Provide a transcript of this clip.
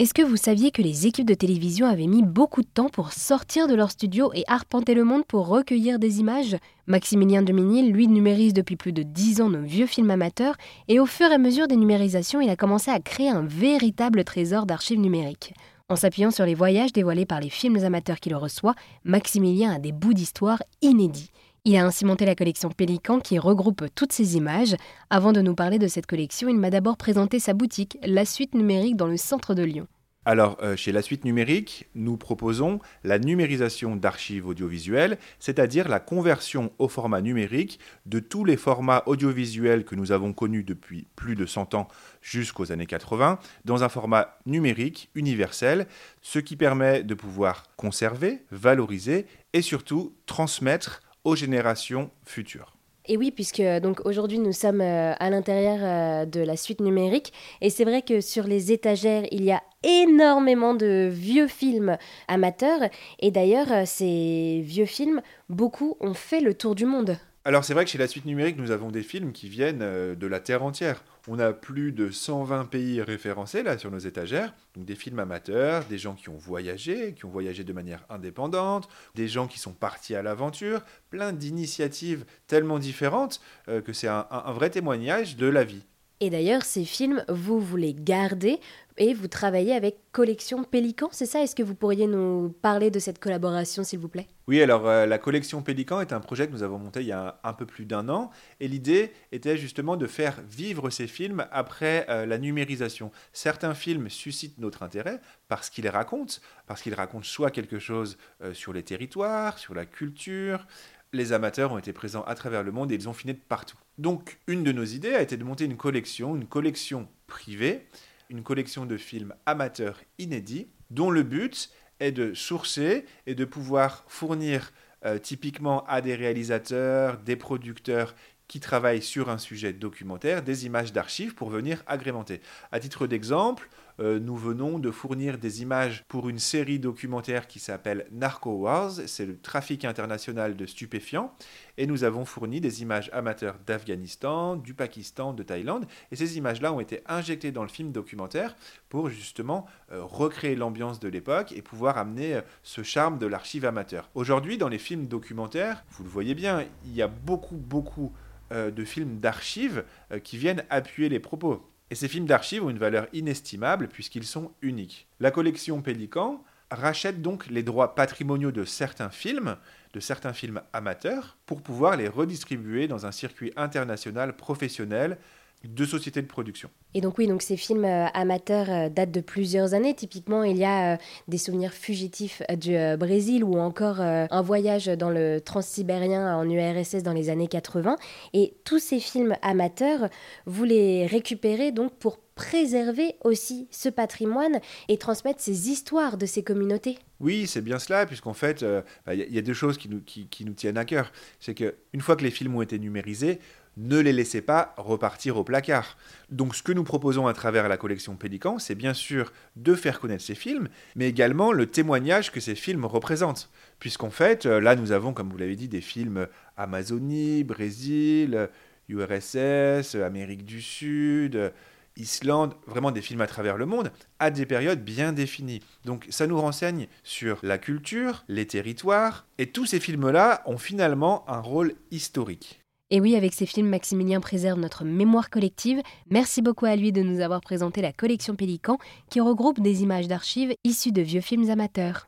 Est-ce que vous saviez que les équipes de télévision avaient mis beaucoup de temps pour sortir de leur studio et arpenter le monde pour recueillir des images? Maximilien Dominil, lui, numérise depuis plus de 10 ans nos vieux films amateurs et au fur et à mesure des numérisations, il a commencé à créer un véritable trésor d'archives numériques. En s'appuyant sur les voyages dévoilés par les films amateurs qu'il reçoit, Maximilien a des bouts d'histoire inédits. Il a ainsi monté la collection Pélican qui regroupe toutes ces images. Avant de nous parler de cette collection, il m'a d'abord présenté sa boutique, La Suite Numérique, dans le centre de Lyon. Alors, euh, chez La Suite Numérique, nous proposons la numérisation d'archives audiovisuelles, c'est-à-dire la conversion au format numérique de tous les formats audiovisuels que nous avons connus depuis plus de 100 ans jusqu'aux années 80, dans un format numérique universel, ce qui permet de pouvoir conserver, valoriser et surtout transmettre générations futures. Et oui, puisque donc aujourd'hui nous sommes euh, à l'intérieur euh, de la suite numérique, et c'est vrai que sur les étagères il y a énormément de vieux films amateurs, et d'ailleurs euh, ces vieux films, beaucoup ont fait le tour du monde. Alors c'est vrai que chez la suite numérique, nous avons des films qui viennent euh, de la Terre entière. On a plus de 120 pays référencés là sur nos étagères, donc des films amateurs, des gens qui ont voyagé, qui ont voyagé de manière indépendante, des gens qui sont partis à l'aventure, plein d'initiatives tellement différentes euh, que c'est un, un vrai témoignage de la vie. Et d'ailleurs, ces films, vous voulez garder et vous travaillez avec Collection Pélican, c'est ça? Est-ce que vous pourriez nous parler de cette collaboration, s'il vous plaît? Oui, alors euh, la Collection Pélican est un projet que nous avons monté il y a un, peu plus d'un an, et l'idée était justement de faire vivre ces films après euh, la numérisation. Certains films suscitent notre intérêt parce qu'ils racontent, parce qu'ils racontent soit quelque chose euh, sur les territoires, sur la culture, les amateurs ont été présents à travers le monde et ils ont fini de partout. Donc, une de nos idées a été de monter une collection, une collection privée, une collection de films amateurs inédits, dont le but est de sourcer et de pouvoir fournir euh, typiquement à des réalisateurs, des producteurs qui travaillent sur un sujet documentaire des images d'archives pour venir agrémenter. À titre d'exemple, euh, nous venons de fournir des images pour une série documentaire qui s'appelle Narco Wars, c'est le trafic international de stupéfiants, et nous avons fourni des images amateurs d'Afghanistan, du Pakistan, de Thaïlande, et ces images-là ont été injectées dans le film documentaire pour justement euh, recréer l'ambiance de l'époque et pouvoir amener euh, ce charme de l'archive amateur. Aujourd'hui, dans les films documentaires, vous le voyez bien, il y a beaucoup, beaucoup de films d'archives qui viennent appuyer les propos. Et ces films d'archives ont une valeur inestimable puisqu'ils sont uniques. La collection Pélican rachète donc les droits patrimoniaux de certains films, de certains films amateurs, pour pouvoir les redistribuer dans un circuit international professionnel de sociétés de production. Et donc oui, donc ces films euh, amateurs euh, datent de plusieurs années. Typiquement, il y a euh, des souvenirs fugitifs du Brésil ou encore un voyage dans le transsibérien en URSS dans les années 80. Et tous ces films amateurs, vous les récupérez donc pour préserver aussi ce patrimoine et transmettre ces histoires de ces communautés. Oui, c'est bien cela, puisqu'en fait, bah, il y, a deux choses qui nous, qui, qui nous tiennent à cœur. C'est qu'une fois que les films ont été numérisés, ne les laissez pas repartir au placard. Donc ce que nous proposons à travers la collection Pélican, c'est bien sûr de faire connaître ces films, mais également le témoignage que ces films représentent. Puisqu'en fait, euh, là nous avons, comme vous l'avez dit, des films Amazonie, Brésil, URSS, Amérique du Sud, Islande, vraiment des films à travers le monde, à des périodes bien définies. Donc ça nous renseigne sur la culture, les territoires, et tous ces films-là ont finalement un rôle historique. Et oui, avec ces films, Maximilien préserve notre mémoire collective. Merci beaucoup à lui de nous avoir présenté la collection Pélican qui regroupe des images d'archives issues de vieux films amateurs.